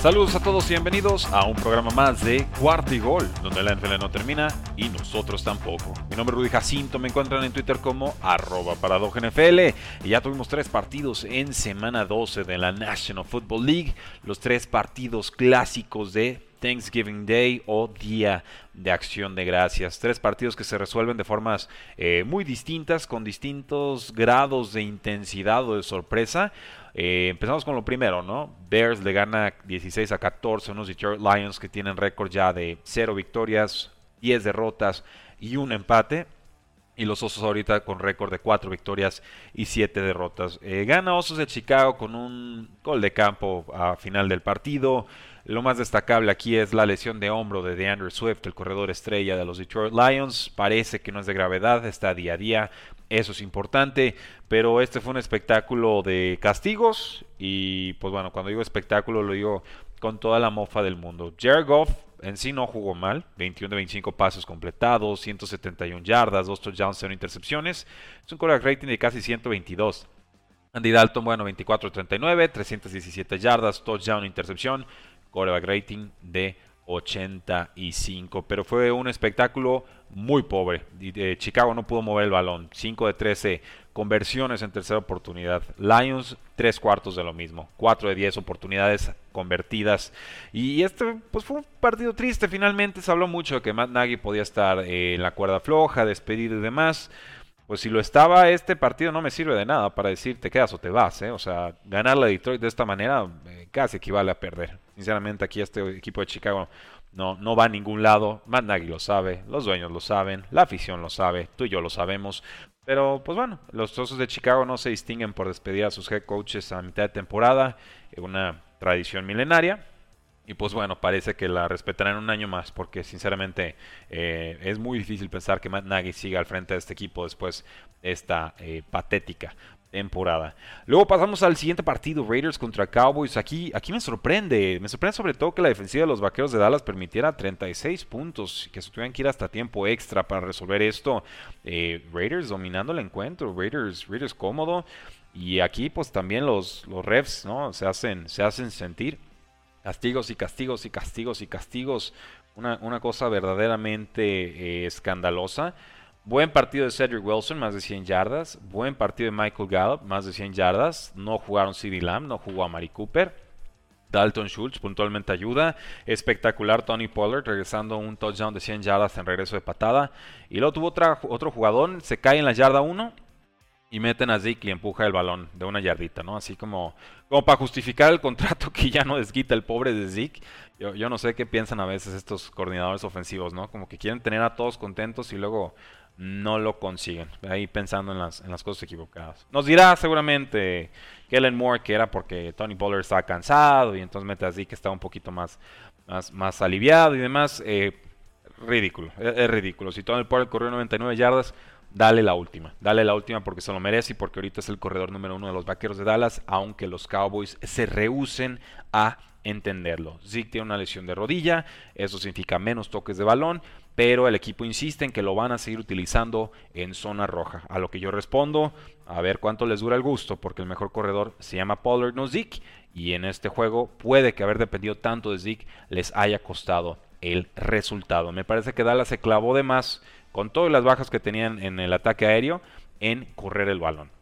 Saludos a todos y bienvenidos a un programa más de Cuarto y Gol, donde la NFL no termina y nosotros tampoco. Mi nombre es Rudy Jacinto, me encuentran en Twitter como arroba NFL y ya tuvimos tres partidos en semana 12 de la National Football League, los tres partidos clásicos de Thanksgiving Day o Día de Acción de Gracias. Tres partidos que se resuelven de formas eh, muy distintas, con distintos grados de intensidad o de sorpresa. Eh, empezamos con lo primero, ¿no? Bears le gana 16 a 14 a unos Detroit Lions que tienen récord ya de 0 victorias, 10 derrotas y un empate. Y los Osos ahorita con récord de 4 victorias y 7 derrotas. Eh, gana Osos de Chicago con un gol de campo a final del partido. Lo más destacable aquí es la lesión de hombro de DeAndre Swift, el corredor estrella de los Detroit Lions. Parece que no es de gravedad, está día a día. Eso es importante, pero este fue un espectáculo de castigos y pues bueno, cuando digo espectáculo lo digo con toda la mofa del mundo. Jared Goff en sí no jugó mal, 21 de 25 pasos completados, 171 yardas, 2 touchdowns, 0 intercepciones. Es un quarterback rating de casi 122. Andy Dalton, bueno, 24 39, 317 yardas, touchdown, intercepción, quarterback rating de 85. Pero fue un espectáculo muy pobre. Chicago no pudo mover el balón. 5 de 13 conversiones en tercera oportunidad. Lions, 3 cuartos de lo mismo. 4 de 10 oportunidades convertidas. Y este pues fue un partido triste. Finalmente se habló mucho de que Matt Nagy podía estar eh, en la cuerda floja, despedido y demás. Pues si lo estaba, este partido no me sirve de nada para decir te quedas o te vas. ¿eh? O sea, ganar la Detroit de esta manera eh, casi equivale a perder. Sinceramente, aquí este equipo de Chicago no, no va a ningún lado. Matt Nagy lo sabe, los dueños lo saben, la afición lo sabe, tú y yo lo sabemos. Pero pues bueno, los Osos de Chicago no se distinguen por despedir a sus head coaches a mitad de temporada, una tradición milenaria. Y pues bueno, parece que la respetarán un año más, porque sinceramente eh, es muy difícil pensar que Matt Nagy siga al frente de este equipo después de esta eh, patética temporada. Luego pasamos al siguiente partido, Raiders contra Cowboys. Aquí, aquí me sorprende, me sorprende sobre todo que la defensiva de los Vaqueros de Dallas permitiera 36 puntos, que se tuvieran que ir hasta tiempo extra para resolver esto. Eh, Raiders dominando el encuentro, Raiders, Raiders cómodo. Y aquí pues también los, los refs ¿no? se, hacen, se hacen sentir. Castigos y castigos y castigos y castigos. Una, una cosa verdaderamente eh, escandalosa. Buen partido de Cedric Wilson, más de 100 yardas. Buen partido de Michael Gallup, más de 100 yardas. No jugaron CD Lamb, no jugó a Mari Cooper. Dalton Schultz puntualmente ayuda. Espectacular Tony Pollard regresando un touchdown de 100 yardas en regreso de patada. Y luego tuvo otro jugador, se cae en la yarda 1 y meten a Zeke y empuja el balón de una yardita, ¿no? Así como, como para justificar el contrato que ya no desquita el pobre de Zeke. Yo, yo no sé qué piensan a veces estos coordinadores ofensivos, ¿no? Como que quieren tener a todos contentos y luego no lo consiguen. Ahí pensando en las, en las cosas equivocadas. Nos dirá seguramente Kellen Moore que era porque Tony Pollard estaba cansado y entonces mete así que estaba un poquito más, más, más aliviado y demás. Eh, ridículo, es, ridículo. Si Tony Pollard corrió 99 yardas, dale la última. Dale la última porque se lo merece y porque ahorita es el corredor número uno de los vaqueros de Dallas, aunque los Cowboys se rehúsen a entenderlo. Zeke tiene una lesión de rodilla, eso significa menos toques de balón pero el equipo insiste en que lo van a seguir utilizando en zona roja. A lo que yo respondo, a ver cuánto les dura el gusto, porque el mejor corredor se llama Pollard, no Zeke, y en este juego puede que haber dependido tanto de Zeke les haya costado el resultado. Me parece que Dallas se clavó de más con todas las bajas que tenían en el ataque aéreo en correr el balón.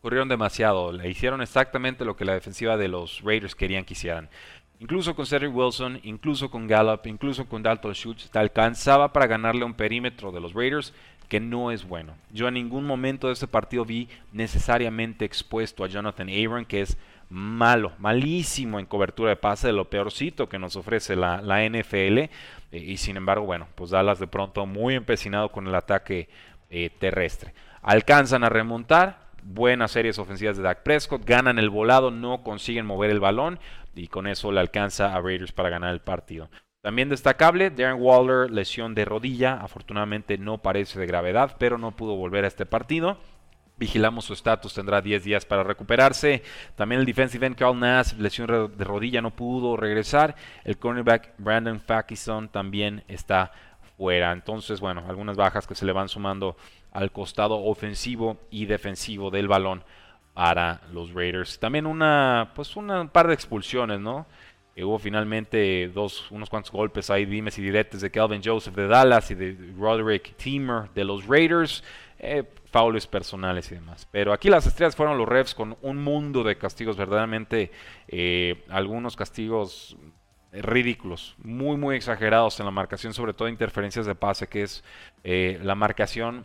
Corrieron demasiado, le hicieron exactamente lo que la defensiva de los Raiders querían que hicieran. Incluso con Cedric Wilson, incluso con Gallup, incluso con Dalton Schultz, alcanzaba para ganarle un perímetro de los Raiders que no es bueno. Yo en ningún momento de este partido vi necesariamente expuesto a Jonathan Abram, que es malo, malísimo en cobertura de pase, de lo peorcito que nos ofrece la, NFL. Eh, y sin embargo, bueno, pues Dallas de pronto muy empecinado con el ataque eh, terrestre. Alcanzan a remontar, buenas series ofensivas de Dak Prescott, ganan el volado, no consiguen mover el balón y con eso le alcanza a Raiders para ganar el partido. También destacable, Darren Waller, lesión de rodilla, afortunadamente no parece de gravedad, pero no pudo volver a este partido. Vigilamos su estatus, tendrá 10 días para recuperarse. También el defensive end Carl Nass, lesión de rodilla, no pudo regresar. El cornerback Brandon Fackison también está fuera. Entonces, bueno, algunas bajas que se le van sumando al costado ofensivo y defensivo del balón para los Raiders. También una, pues un par de expulsiones, ¿no? hubo finalmente dos, unos cuantos golpes ahí, dimes y diretes de Calvin Joseph de Dallas y de Roderick Teamer de los Raiders. Eh, faules personales y demás. Pero aquí las estrellas fueron los refs con un mundo de castigos, verdaderamente eh, algunos castigos ridículos, muy muy exagerados en la marcación, sobre todo interferencias de pase, que es eh, la marcación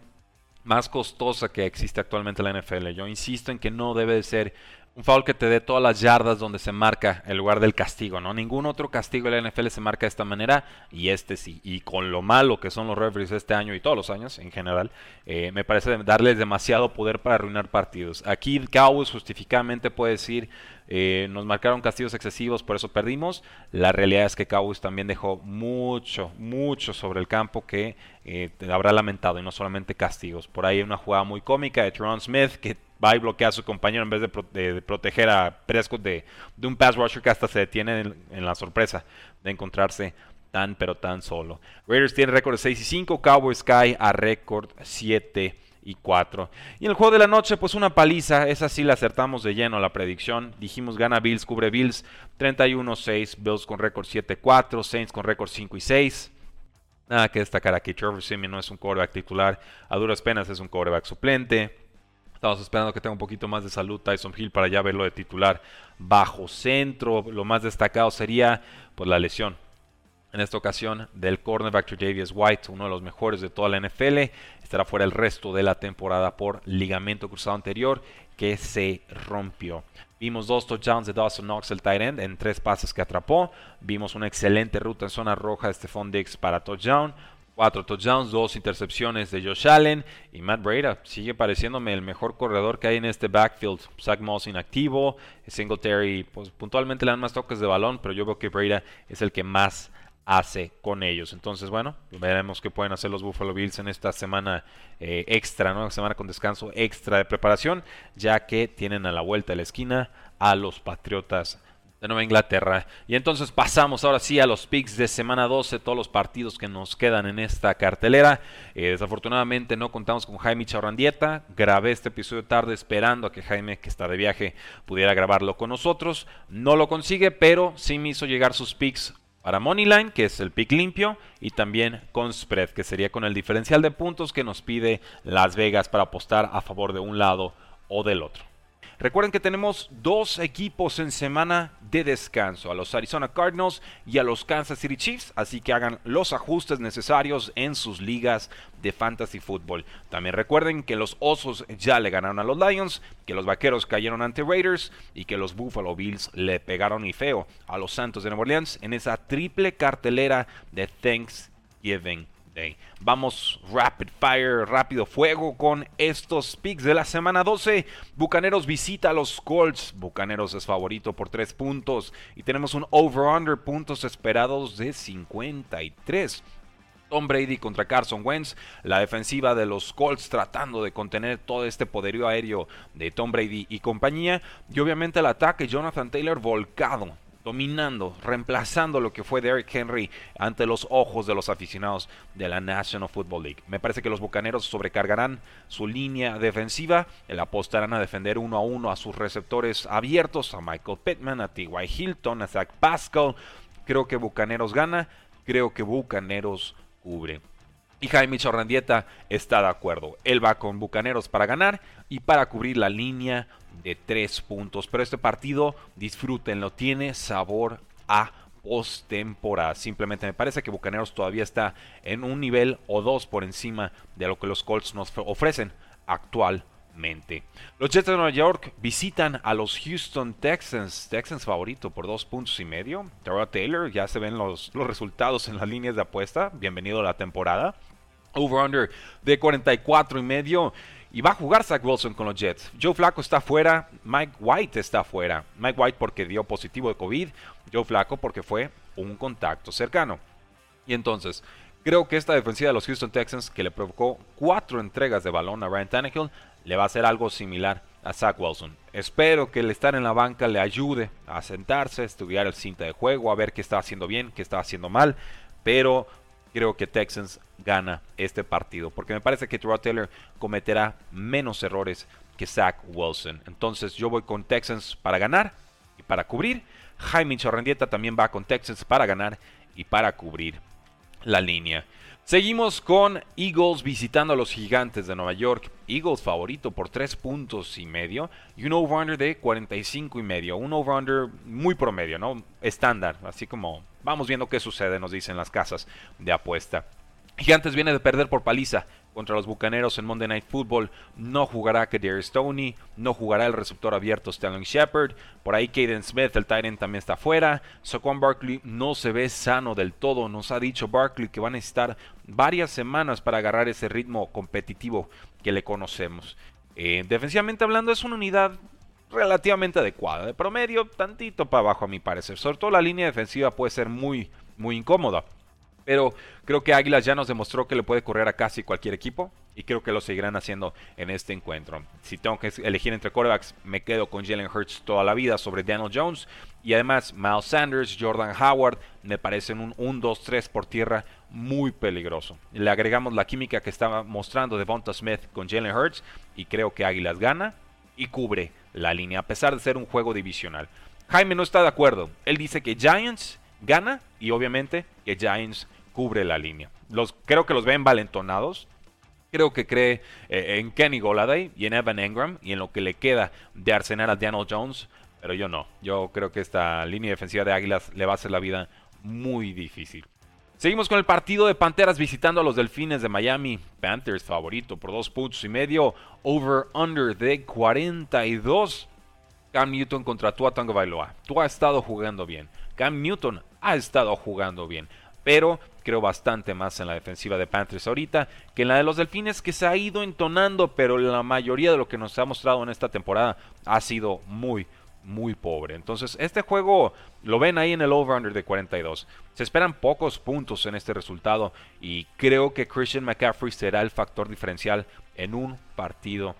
más costosa que existe actualmente en la NFL. Yo insisto en que no debe de ser un foul que te dé todas las yardas donde se marca el lugar del castigo, ¿no? Ningún otro castigo de la NFL se marca de esta manera y este sí. Y con lo malo que son los referees este año y todos los años en general, eh, me parece darles demasiado poder para arruinar partidos. Aquí Cowboys justificadamente puede decir, eh, nos marcaron castigos excesivos, por eso perdimos. La realidad es que Cowboys también dejó mucho, mucho sobre el campo que eh, habrá lamentado y no solamente castigos. Por ahí hay una jugada muy cómica de Tron Smith que va y bloquea a su compañero en vez de, proteger a Prescott de, un pass rusher que hasta se detiene en, la sorpresa de encontrarse tan pero tan solo. Raiders tiene récord de 6 y 5, Cowboys cae a récord 7 y 4. Y en el juego de la noche, pues una paliza, esa sí la acertamos de lleno la predicción. Dijimos gana Bills, cubre Bills 31-6, Bills con récord 7-4, Saints con récord 5 y 6. Nada que destacar aquí, Trevor Simeon no es un quarterback titular, a duras penas es un quarterback suplente. Estamos esperando que tenga un poquito más de salud Tyson Hill para ya verlo de titular bajo centro. Lo más destacado sería pues, la lesión en esta ocasión del cornerback Javius White, uno de los mejores de toda la NFL. Estará fuera el resto de la temporada por ligamento cruzado anterior que se rompió. Vimos dos touchdowns de Dawson Knox, el tight end, en tres pases que atrapó. Vimos una excelente ruta en zona roja de Stephon Diggs para touchdown. Cuatro touchdowns, dos intercepciones de Josh Allen y Matt Breda sigue pareciéndome el mejor corredor que hay en este backfield. Zach Moss inactivo, Singletary pues, puntualmente le dan más toques de balón, pero yo veo que Breda es el que más hace con ellos. Entonces, bueno, veremos qué pueden hacer los Buffalo Bills en esta semana eh, extra, ¿no? Semana con descanso extra de preparación, ya que tienen a la vuelta de la esquina a los Patriotas de Nueva Inglaterra. Y entonces pasamos ahora sí a los picks de semana 12, todos los partidos que nos quedan en esta cartelera. Eh, desafortunadamente no contamos con Jaime Chaurrandieta. Grabé este episodio tarde esperando a que Jaime, que está de viaje, pudiera grabarlo con nosotros. No lo consigue, pero sí me hizo llegar sus picks para Moneyline, que es el pick limpio, y también con spread, que sería con el diferencial de puntos que nos pide Las Vegas para apostar a favor de un lado o del otro. Recuerden que tenemos dos equipos en semana de descanso, a los Arizona Cardinals y a los Kansas City Chiefs, así que hagan los ajustes necesarios en sus ligas de fantasy fútbol. También recuerden que los Osos ya le ganaron a los Lions, que los Vaqueros cayeron ante Raiders y que los Buffalo Bills le pegaron y feo a los Santos de Nueva Orleans en esa triple cartelera de Thanksgiving Vamos rapid fire, rápido fuego con estos picks de la semana 12. Bucaneros visita a los Colts. Bucaneros es favorito por 3 puntos. Y tenemos un over-under puntos esperados de 53. Tom Brady contra Carson Wentz, la defensiva de los Colts tratando de contener todo este poderío aéreo de Tom Brady y compañía, y obviamente el ataque Jonathan Taylor volcado dominando, reemplazando lo que fue Derrick Henry ante los ojos de los aficionados de la National Football League. Me parece que los Bucaneros sobrecargarán su línea defensiva, el apostarán a defender uno a uno a sus receptores abiertos, a Michael Pittman, a T.Y. Hilton, a Zach Pascal. Creo que Bucaneros gana, creo que Bucaneros cubre. Y Jaime Chorrandieta está de acuerdo. Él va con Bucaneros para ganar y para cubrir la línea de tres puntos. Pero este partido, disfrútenlo, tiene sabor a postemporada. Simplemente me parece que Bucaneros todavía está en un nivel o dos por encima de lo que los Colts nos ofrecen actualmente. Los Jets de Nueva York visitan a los Houston Texans, Texans favorito por dos puntos y medio. Terrell Taylor, ya se ven los resultados en las líneas de apuesta. Bienvenido a la temporada. Over-under de 44 y medio. Y va a jugar Zach Wilson con los Jets. Joe Flaco está fuera. Mike White está fuera. Mike White porque dio positivo de COVID. Joe Flaco porque fue un contacto cercano. Y entonces, creo que esta defensiva de los Houston Texans, que le provocó cuatro entregas de balón a Ryan Tannehill, le va a hacer algo similar a Zach Wilson. Espero que el estar en la banca le ayude a sentarse, a estudiar el cinta de juego, a ver qué está haciendo bien, qué está haciendo mal. Pero creo que Texans gana este partido. Porque me parece que Terrell Taylor cometerá menos errores que Zach Wilson. Entonces yo voy con Texans para ganar y para cubrir. Jaime Chorrendieta también va con Texans para ganar y para cubrir la línea. Seguimos con Eagles visitando a los gigantes de Nueva York. Eagles favorito por 3 puntos y medio y un over-under de 45 y medio. Un over-under muy promedio, ¿no? Estándar, así como vamos viendo qué sucede, nos dicen las casas de apuesta. Gigantes viene de perder por paliza contra los Bucaneros en Monday Night Football. No jugará Kadir Stoney, no jugará el receptor abierto Stanley Shepard. Por ahí Caden Smith, el Titan también está fuera. Saquon Barkley no se ve sano del todo. Nos ha dicho Barkley que va a necesitar varias semanas para agarrar ese ritmo competitivo que le conocemos. Eh, defensivamente hablando, es una unidad relativamente adecuada. De promedio, tantito para abajo a mi parecer. Sobre todo la línea defensiva puede ser muy, muy incómoda. Pero creo que Águilas ya nos demostró que le puede correr a casi cualquier equipo y creo que lo seguirán haciendo en este encuentro. Si tengo que elegir entre quarterbacks, me quedo con Jalen Hurts toda la vida sobre Daniel Jones y además Miles Sanders, Jordan Howard me parecen un 1-2-3 por tierra muy peligroso. Le agregamos la química que estaba mostrando Devonta Smith con Jalen Hurts y creo que Águilas gana y cubre la línea a pesar de ser un juego divisional. Jaime no está de acuerdo. Él dice que Giants gana y obviamente que Giants cubre la línea. Los, creo que los ven valentonados. Creo que cree eh, en Kenny Goladay y en Evan Engram y en lo que le queda de arsenal a Daniel Jones. Pero yo no. Yo creo que esta línea defensiva de Águilas le va a hacer la vida muy difícil. Seguimos con el partido de Panteras visitando a los Delfines de Miami. Panthers favorito por dos puntos y medio. Over-under de 42. Cam Newton contra Tua Tango Bailoa. Tua ha estado jugando bien. Cam Newton ha estado jugando bien. Pero creo bastante más en la defensiva de Panthers ahorita que en la de los Delfines que se ha ido entonando, pero la mayoría de lo que nos ha mostrado en esta temporada ha sido muy, muy pobre. Entonces, este juego lo ven ahí en el over-under de 42. Se esperan pocos puntos en este resultado y creo que Christian McCaffrey será el factor diferencial en un partido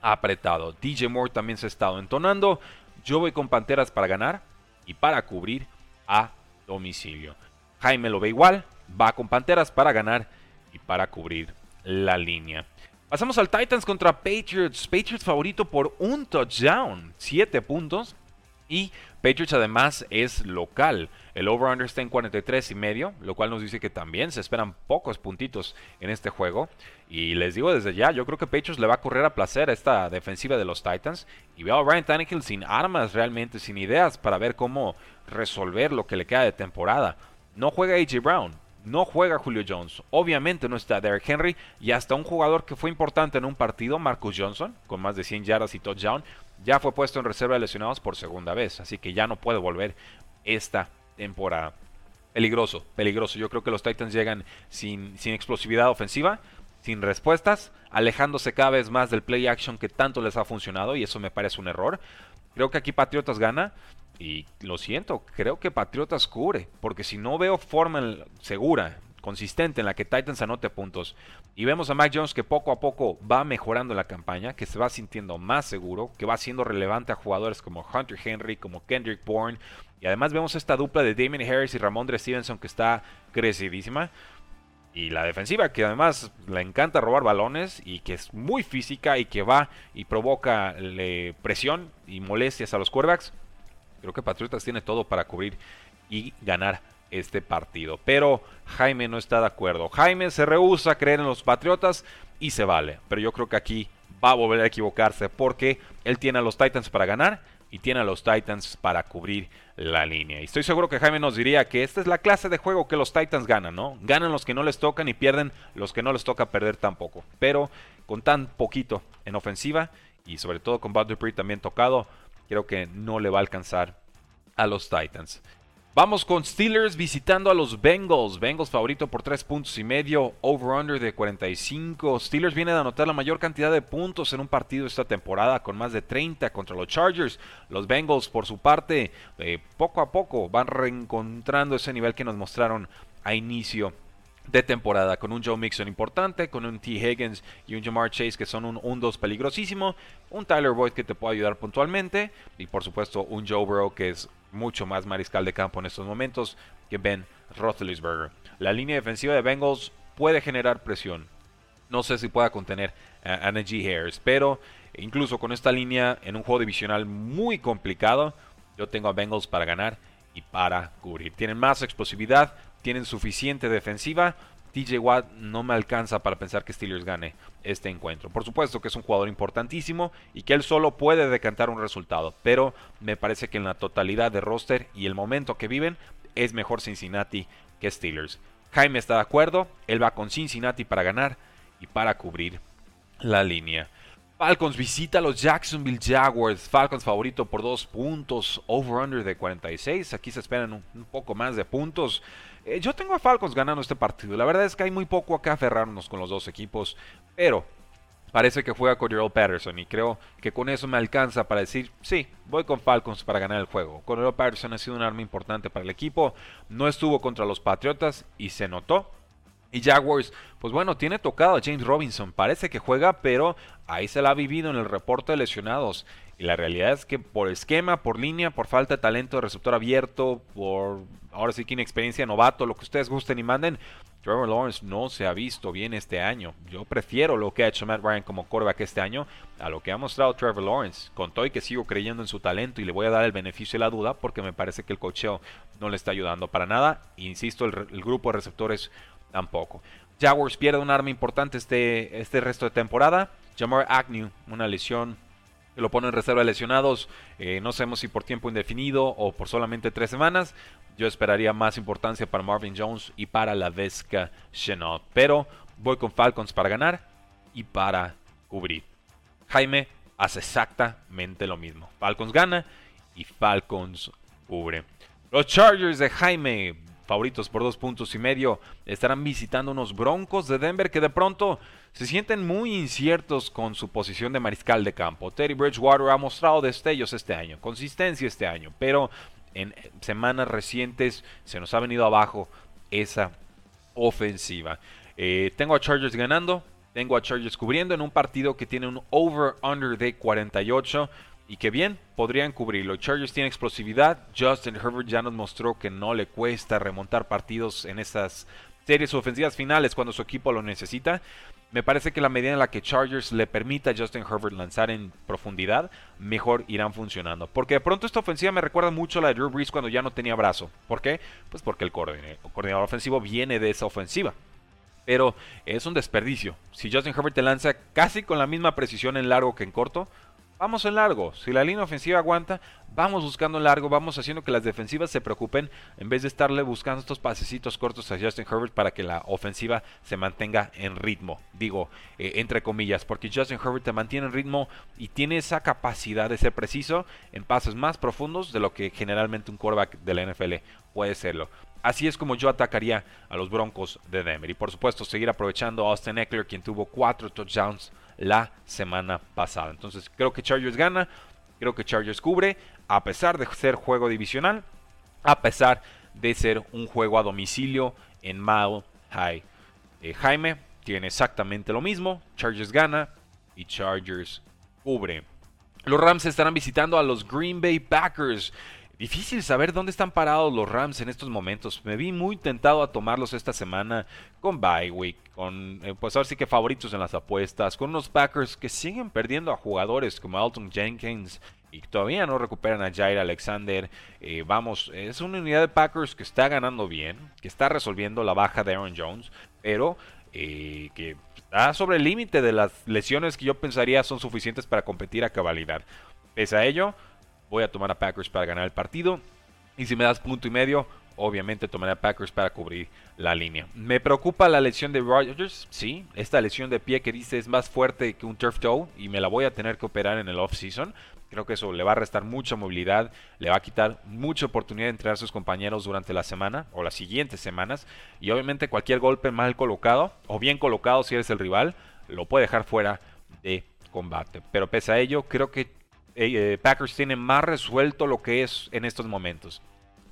apretado. DJ Moore también se ha estado entonando. Yo voy con Panteras para ganar y para cubrir a domicilio. Jaime lo ve igual, va con Panteras para ganar y para cubrir la línea. Pasamos al Titans contra Patriots. Patriots favorito por un touchdown, 7 puntos. Y Patriots además es local. El over-under está en 43 y medio, lo cual nos dice que también se esperan pocos puntitos en este juego. Y les digo desde ya, yo creo que Patriots le va a correr a placer a esta defensiva de los Titans. Y veo a Ryan Tannehill sin armas realmente, sin ideas para ver cómo resolver lo que le queda de temporada. No juega A.J. Brown, no juega Julio Jones, obviamente no está Derrick Henry y hasta un jugador que fue importante en un partido, Marcus Johnson, con más de 100 yardas y touchdown, ya fue puesto en reserva de lesionados por segunda vez, así que ya no puede volver esta temporada. Peligroso, peligroso. Yo creo que los Titans llegan sin, sin explosividad ofensiva, sin respuestas, alejándose cada vez más del play action que tanto les ha funcionado y eso me parece un error. Creo que aquí Patriotas gana. Y lo siento, creo que Patriotas cubre, porque si no veo forma segura, consistente en la que Titans anote puntos, y vemos a Mac Jones que poco a poco va mejorando la campaña, que se va sintiendo más seguro, que va siendo relevante a jugadores como Hunter Henry, como Kendrick Bourne, y además vemos esta dupla de Damien Harris y Ramondre Stevenson que está crecidísima. Y la defensiva, que además le encanta robar balones y que es muy física y que va y provoca presión y molestias a los quarterbacks. Creo que Patriotas tiene todo para cubrir y ganar este partido. Pero Jaime no está de acuerdo. Jaime se rehúsa a creer en los Patriotas y se vale. Pero yo creo que aquí va a volver a equivocarse porque él tiene a los Titans para ganar y tiene a los Titans para cubrir la línea. Y estoy seguro que Jaime nos diría que esta es la clase de juego que los Titans ganan, ¿no? Ganan los que no les tocan y pierden los que no les toca perder tampoco. Pero con tan poquito en ofensiva y sobre todo con Bud Dupree también tocado, creo que no le va a alcanzar a los Titans. Vamos con Steelers visitando a los Bengals. Bengals favorito por 3 puntos y medio, over-under de 45. Steelers viene de anotar la mayor cantidad de puntos en un partido esta temporada, con más de 30 contra los Chargers. Los Bengals, por su parte, eh, poco a poco van reencontrando ese nivel que nos mostraron a inicio de temporada, con un Joe Mixon importante, con un T. Higgins y un Jamar Chase que son un 1-2 peligrosísimo, un Tyler Boyd que te puede ayudar puntualmente y por supuesto un Joe Burrow que es mucho más mariscal de campo en estos momentos que Ben Roethlisberger. La línea defensiva de Bengals puede generar presión. No sé si pueda contener a G. Harris, pero incluso con esta línea en un juego divisional muy complicado, yo tengo a Bengals para ganar y para cubrir. Tienen más explosividad, tienen suficiente defensiva. TJ Watt no me alcanza para pensar que Steelers gane este encuentro. Por supuesto que es un jugador importantísimo y que él solo puede decantar un resultado, pero me parece que en la totalidad de roster y el momento que viven es mejor Cincinnati que Steelers. Jaime está de acuerdo, él va con Cincinnati para ganar y para cubrir la línea. Falcons visita a los Jacksonville Jaguars. Falcons favorito por dos puntos. Over-under de 46. Aquí se esperan un, poco más de puntos. Eh, yo tengo a Falcons ganando este partido. La verdad es que hay muy poco acá aferrarnos con los dos equipos. Pero parece que juega Cordero Patterson. Y creo que con eso me alcanza para decir, sí, voy con Falcons para ganar el juego. Cordero Patterson ha sido un arma importante para el equipo. No estuvo contra los Patriotas y se notó. Y Jaguars, pues bueno, tiene tocado a James Robinson. Parece que juega, pero ahí se la ha vivido en el reporte de lesionados. Y la realidad es que por esquema, por línea, por falta de talento de receptor abierto, por ahora sí que inexperiencia novato, lo que ustedes gusten y manden, Trevor Lawrence no se ha visto bien este año. Yo prefiero lo que ha hecho Matt Ryan como quarterback este año a lo que ha mostrado Trevor Lawrence. Con todo y que sigo creyendo en su talento y le voy a dar el beneficio de la duda porque me parece que el cocheo no le está ayudando para nada. Insisto, el, el grupo de receptores tampoco. Jaguars pierde un arma importante este, este resto de temporada. Jamar Agnew, una lesión que lo pone en reserva de lesionados. Eh, no sabemos si por tiempo indefinido o por solamente tres semanas. Yo esperaría más importancia para Marvin Jones y para la Vesca Chenault. Pero voy con Falcons para ganar y para cubrir. Jaime hace exactamente lo mismo. Falcons gana y Falcons cubre. Los Chargers de Jaime favoritos por dos puntos y medio, estarán visitando unos Broncos de Denver que de pronto se sienten muy inciertos con su posición de mariscal de campo. Teddy Bridgewater ha mostrado destellos este año, consistencia este año, pero en semanas recientes se nos ha venido abajo esa ofensiva. Eh, tengo a Chargers ganando, tengo a Chargers cubriendo en un partido que tiene un over-under de 48 y que bien podrían cubrirlo. Chargers tiene explosividad. Justin Herbert ya nos mostró que no le cuesta remontar partidos en esas series ofensivas finales cuando su equipo lo necesita. Me parece que la medida en la que Chargers le permita a Justin Herbert lanzar en profundidad, mejor irán funcionando. Porque de pronto esta ofensiva me recuerda mucho a la de Drew Brees cuando ya no tenía brazo. ¿Por qué? Pues porque el coordinador ofensivo viene de esa ofensiva. Pero es un desperdicio. Si Justin Herbert te lanza casi con la misma precisión en largo que en corto, vamos en largo. Si la línea ofensiva aguanta, vamos buscando en largo, vamos haciendo que las defensivas se preocupen en vez de estarle buscando estos pasecitos cortos a Justin Herbert para que la ofensiva se mantenga en ritmo. Digo, eh, entre comillas, porque Justin Herbert te mantiene en ritmo y tiene esa capacidad de ser preciso en pases más profundos de lo que generalmente un quarterback de la NFL puede serlo. Así es como yo atacaría a los Broncos de Denver. Y por supuesto, seguir aprovechando a Austin Eckler, quien tuvo cuatro touchdowns la semana pasada. Entonces creo que Chargers gana, creo que Chargers cubre, a pesar de ser juego divisional, a pesar de ser un juego a domicilio en Mile High. Eh, Jaime tiene exactamente lo mismo, Chargers gana y Chargers cubre. Los Rams estarán visitando a los Green Bay Packers. Difícil saber dónde están parados los Rams en estos momentos. Me vi muy tentado a tomarlos esta semana con Bywick, con eh, pues ahora sí que favoritos en las apuestas, con unos Packers que siguen perdiendo a jugadores como Alton Jenkins y todavía no recuperan a Jair Alexander. Eh, vamos, es una unidad de Packers que está ganando bien, que está resolviendo la baja de Aaron Jones, pero eh, que está sobre el límite de las lesiones que yo pensaría son suficientes para competir a cabalidad. Pese a ello, voy a tomar a Packers para ganar el partido. Y si me das punto y medio, obviamente tomaré a Packers para cubrir la línea. ¿Me preocupa la lesión de Rodgers? Sí, esta lesión de pie que dice es más fuerte que un turf toe y me la voy a tener que operar en el off-season. Creo que eso le va a restar mucha movilidad, le va a quitar mucha oportunidad de entrenar a sus compañeros durante la semana o las siguientes semanas. Y obviamente cualquier golpe mal colocado o bien colocado si eres el rival, lo puede dejar fuera de combate. Pero pese a ello, creo que eh, Packers tiene más resuelto lo que es en estos momentos.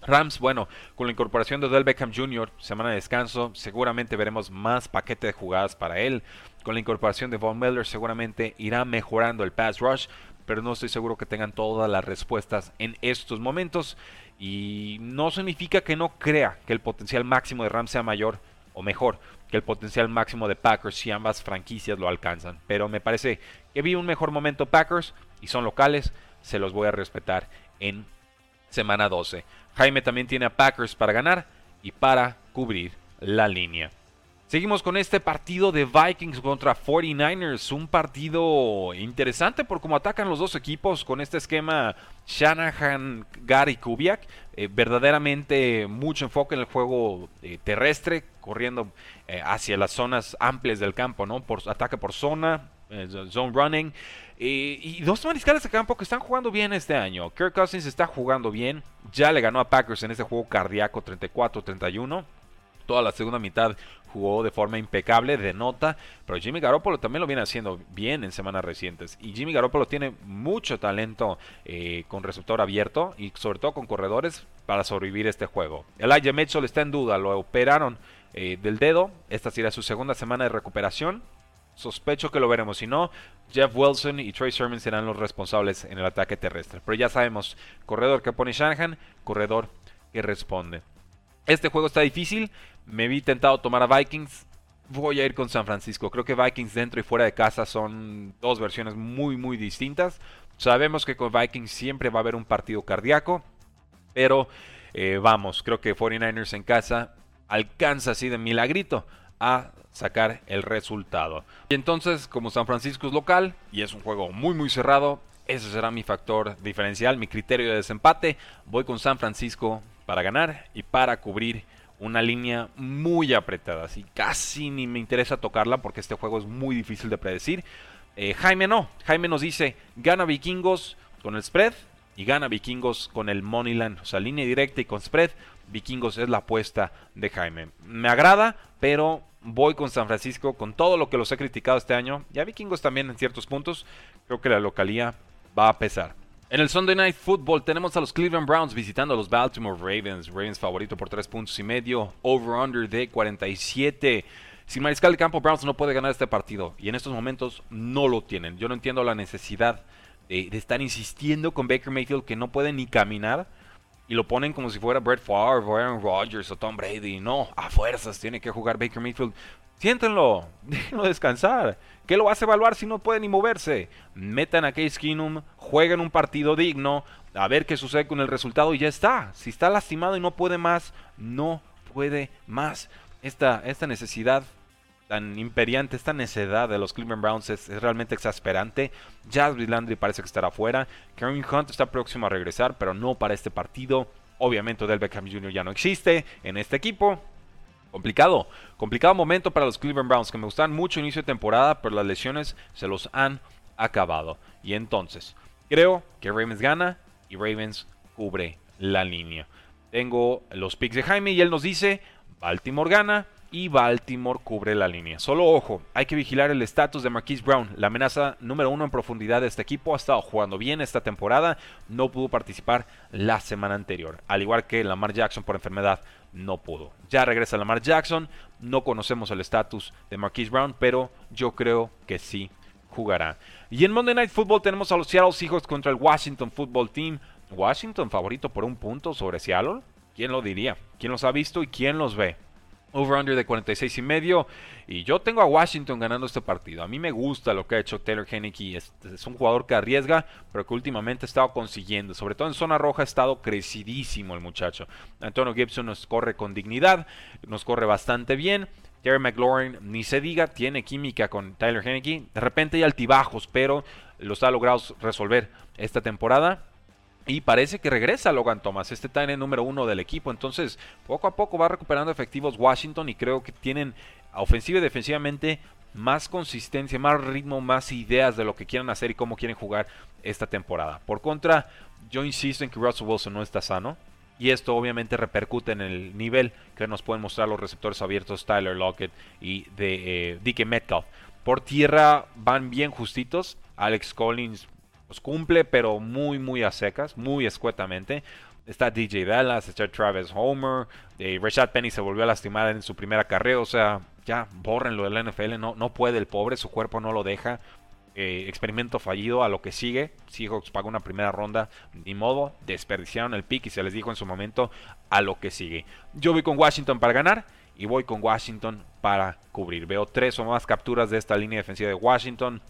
Rams, bueno, con la incorporación de Del Beckham Jr., semana de descanso, seguramente veremos más paquete de jugadas para él. Con la incorporación de Von Miller, seguramente irá mejorando el pass rush, pero no estoy seguro que tengan todas las respuestas en estos momentos. Y no significa que no crea que el potencial máximo de Rams sea mayor o mejor que el potencial máximo de Packers si ambas franquicias lo alcanzan. Pero me parece que vi un mejor momento Packers y son locales, se los voy a respetar en semana 12. Jaime también tiene a Packers para ganar y para cubrir la línea. Seguimos con este partido de Vikings contra 49ers, un partido interesante por cómo atacan los dos equipos con este esquema Shanahan, Gary Kubiak. Eh, verdaderamente mucho enfoque en el juego eh, terrestre, corriendo eh, hacia las zonas amplias del campo, ¿no? Por ataque por zona, zone running. y dos mariscales de campo que están jugando bien este año. Kirk Cousins está jugando bien. Ya le ganó a Packers en este juego cardíaco 34-31 toda la segunda mitad jugó de forma impecable, de nota, pero Jimmy Garoppolo también lo viene haciendo bien en semanas recientes. Y Jimmy Garoppolo tiene mucho talento eh, con receptor abierto y sobre todo con corredores para sobrevivir este juego. Elijah Mitchell está en duda, lo operaron eh, del dedo, esta será su segunda semana de recuperación. Sospecho que lo veremos, si no, Jeff Wilson y Trey Sermon serán los responsables en el ataque terrestre. Pero ya sabemos, corredor que pone Shanahan, corredor que responde. Este juego está difícil, me vi tentado tomar a Vikings. Voy a ir con San Francisco. Creo que Vikings dentro y fuera de casa son dos versiones muy, muy distintas. Sabemos que con Vikings siempre va a haber un partido cardíaco. Pero eh, vamos, creo que 49ers en casa alcanza así de milagrito a sacar el resultado. Y entonces, como San Francisco es local y es un juego muy muy cerrado, ese será mi factor diferencial, mi criterio de desempate. Voy con San Francisco para ganar y para cubrir una línea muy apretada. Así casi ni me interesa tocarla porque este juego es muy difícil de predecir. Eh, Jaime no. Jaime nos dice, gana vikingos con el spread y gana vikingos con el Moneyland. O sea, línea directa y con spread. Vikingos es la apuesta de Jaime. Me agrada, pero voy con San Francisco con todo lo que los he criticado este año. Y a vikingos también en ciertos puntos. Creo que la localía va a pesar. En el Sunday Night Football tenemos a los Cleveland Browns visitando a los Baltimore Ravens. Ravens favorito por 3 puntos y medio. Over-under de 47. Sin mariscal de campo, Browns no puede ganar este partido. Y en estos momentos no lo tienen. Yo no entiendo la necesidad de, estar insistiendo con Baker Mayfield que no puede ni caminar. Y lo ponen como si fuera Brett Favre, o Aaron Rodgers o Tom Brady. No, a fuerzas tiene que jugar Baker Mayfield. Siéntenlo, déjenlo descansar. ¿Qué lo hace evaluar si no puede ni moverse? Metan a Case Keenum, jueguen un partido digno, a ver qué sucede con el resultado y ya está. Si está lastimado y no puede más, no puede más. Esta, esta necesidad tan imperiante, esta necedad de los Cleveland Browns es, realmente exasperante. Jasmine Landry parece que estará fuera. Karen Hunt está próximo a regresar, pero no para este partido. Obviamente Del Beckham Jr. ya no existe en este equipo. Complicado, complicado momento para los Cleveland Browns que me gustan mucho inicio de temporada, pero las lesiones se los han acabado. Y entonces, creo que Ravens gana y Ravens cubre la línea. Tengo los picks de Jaime y él nos dice, Baltimore gana y Baltimore cubre la línea. Solo ojo, hay que vigilar el estatus de Marquise Brown, la amenaza número uno en profundidad de este equipo. Ha estado jugando bien esta temporada, no pudo participar la semana anterior, al igual que Lamar Jackson por enfermedad no pudo. Ya regresa Lamar Jackson, no conocemos el estatus de Marquise Brown, pero yo creo que sí jugará. Y en Monday Night Football tenemos a los Seattle Seahawks contra el Washington Football Team. Washington favorito por un punto sobre Seattle. ¿Quién lo diría? ¿Quién los ha visto y quién los ve? Over-under de 46 y medio. Y yo tengo a Washington ganando este partido. A mí me gusta lo que ha hecho Taylor Henneke. Es, un jugador que arriesga, pero que últimamente ha estado consiguiendo. Sobre todo en zona roja ha estado crecidísimo el muchacho. Antonio Gibson nos corre con dignidad, nos corre bastante bien. Terry McLaurin, ni se diga, tiene química con Tyler Henneke. De repente hay altibajos, pero los ha logrado resolver esta temporada. Y parece que regresa Logan Thomas, este tight número uno del equipo. Entonces, poco a poco va recuperando efectivos Washington y creo que tienen ofensiva y defensivamente más consistencia, más ritmo, más ideas de lo que quieren hacer y cómo quieren jugar esta temporada. Por contra, yo insisto en que Russell Wilson no está sano. Y esto obviamente repercute en el nivel que nos pueden mostrar los receptores abiertos Tyler Lockett y de eh, Metcalf. Por tierra van bien justitos. Alex Collins pues, cumple, pero muy, muy a secas, muy escuetamente. Está DJ Dallas, está Travis Homer. Eh, Rashad Penny se volvió a lastimar en su primera carrera. O sea, ya bórrenlo del NFL. No, no puede el pobre, su cuerpo no lo deja. Eh, experimento fallido a lo que sigue. Seahawks pagó una primera ronda, ni modo, desperdiciaron el pick y se les dijo en su momento a lo que sigue. Yo voy con Washington para ganar y voy con Washington para cubrir. Veo tres o más capturas de esta línea defensiva de Washington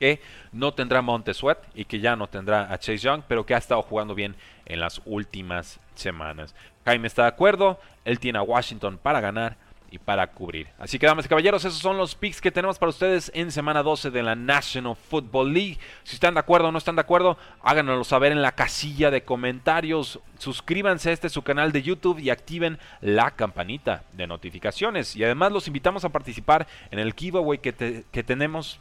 que no tendrá Montesuet y que ya no tendrá a Chase Young, pero que ha estado jugando bien en las últimas semanas. Jaime está de acuerdo, él tiene a Washington para ganar y para cubrir. Así que, damas y caballeros, esos son los picks que tenemos para ustedes en semana 12 de la National Football League. Si están de acuerdo o no están de acuerdo, háganoslo saber en la casilla de comentarios. Suscríbanse a este su canal de YouTube y activen la campanita de notificaciones. Y además los invitamos a participar en el giveaway que, que tenemos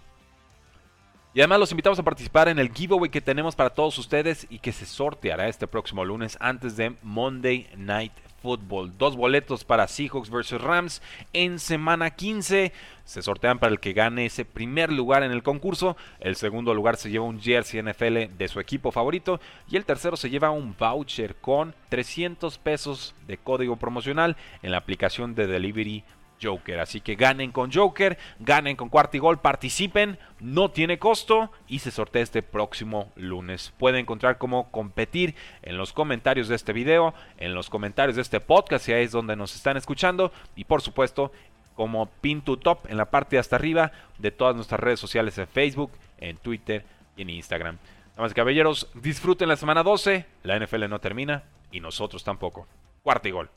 y además los invitamos a participar en el giveaway que tenemos para todos ustedes y que se sorteará este próximo lunes antes de Monday Night Football. Dos boletos para Seahawks vs Rams en semana 15. Se sortean para el que gane ese primer lugar en el concurso. El segundo lugar se lleva un jersey NFL de su equipo favorito. Y el tercero se lleva un voucher con 300 pesos de código promocional en la aplicación de Delivery Joker. Así que ganen con Joker, ganen con Cuartigol, participen, no tiene costo y se sortea este próximo lunes. Pueden encontrar cómo competir en los comentarios de este video, en los comentarios de este podcast, si ahí es donde nos están escuchando y por supuesto como pin to top en la parte de hasta arriba de todas nuestras redes sociales en Facebook, en Twitter y en Instagram. Damas y caballeros, disfruten la semana 12, la NFL no termina y nosotros tampoco. Cuartigol.